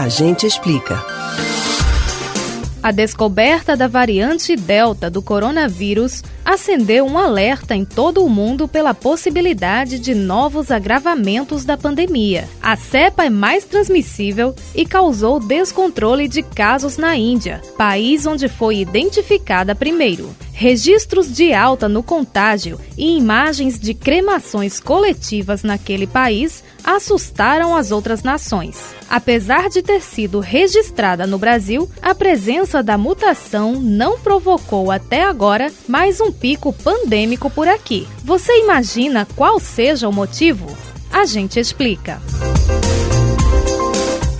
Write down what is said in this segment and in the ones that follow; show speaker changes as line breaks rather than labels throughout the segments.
A gente explica.
A descoberta da variante Delta do coronavírus acendeu um alerta em todo o mundo pela possibilidade de novos agravamentos da pandemia. A cepa é mais transmissível e causou descontrole de casos na Índia, país onde foi identificada primeiro. Registros de alta no contágio e imagens de cremações coletivas naquele país assustaram as outras nações. Apesar de ter sido registrada no Brasil, a presença da mutação não provocou até agora mais um pico pandêmico por aqui. Você imagina qual seja o motivo? A gente explica.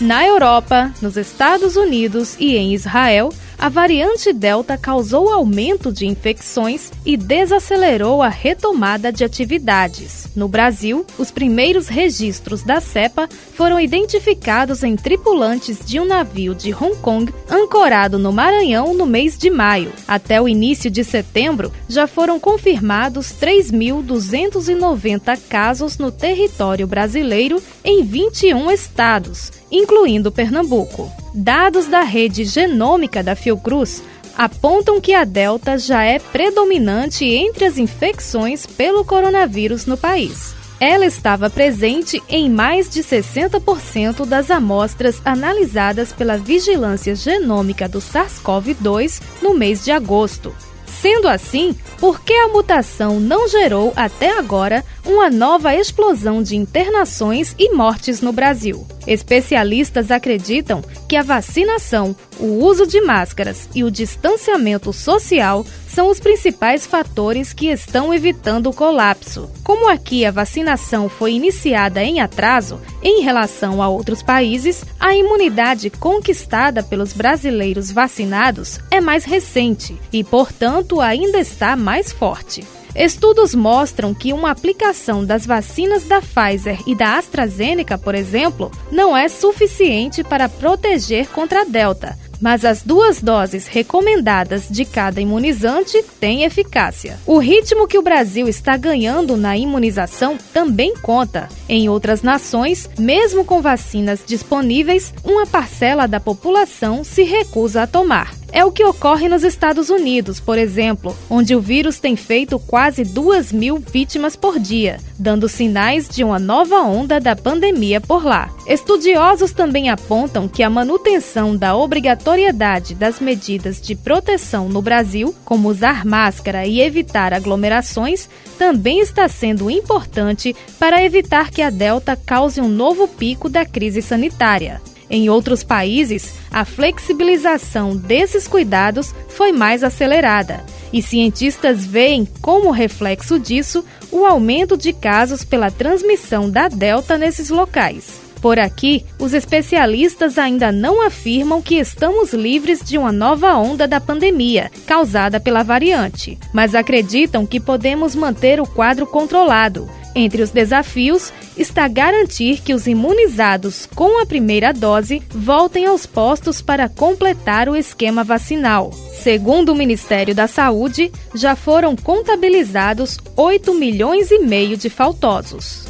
Na Europa, nos Estados Unidos e em Israel, a variante Delta causou aumento de infecções e desacelerou a retomada de atividades. No Brasil, os primeiros registros da cepa foram identificados em tripulantes de um navio de Hong Kong ancorado no Maranhão no mês de maio. Até o início de setembro, já foram confirmados 3.290 casos no território brasileiro em 21 estados, incluindo Pernambuco. Dados da rede genômica da Fiocruz apontam que a Delta já é predominante entre as infecções pelo coronavírus no país. Ela estava presente em mais de 60% das amostras analisadas pela Vigilância Genômica do SARS-CoV-2 no mês de agosto. Sendo assim, por que a mutação não gerou até agora uma nova explosão de internações e mortes no Brasil? Especialistas acreditam que a vacinação, o uso de máscaras e o distanciamento social são os principais fatores que estão evitando o colapso. Como aqui a vacinação foi iniciada em atraso em relação a outros países, a imunidade conquistada pelos brasileiros vacinados é mais recente e, portanto, ainda está mais forte. Estudos mostram que uma aplicação das vacinas da Pfizer e da AstraZeneca, por exemplo, não é suficiente para proteger contra a Delta, mas as duas doses recomendadas de cada imunizante têm eficácia. O ritmo que o Brasil está ganhando na imunização também conta. Em outras nações, mesmo com vacinas disponíveis, uma parcela da população se recusa a tomar. É o que ocorre nos Estados Unidos, por exemplo, onde o vírus tem feito quase 2 mil vítimas por dia, dando sinais de uma nova onda da pandemia por lá. Estudiosos também apontam que a manutenção da obrigatoriedade das medidas de proteção no Brasil, como usar máscara e evitar aglomerações, também está sendo importante para evitar que a Delta cause um novo pico da crise sanitária. Em outros países, a flexibilização desses cuidados foi mais acelerada, e cientistas veem como reflexo disso o aumento de casos pela transmissão da Delta nesses locais. Por aqui, os especialistas ainda não afirmam que estamos livres de uma nova onda da pandemia causada pela variante, mas acreditam que podemos manter o quadro controlado entre os desafios está garantir que os imunizados com a primeira dose voltem aos postos para completar o esquema vacinal. Segundo o Ministério da Saúde, já foram contabilizados 8 milhões e meio de faltosos.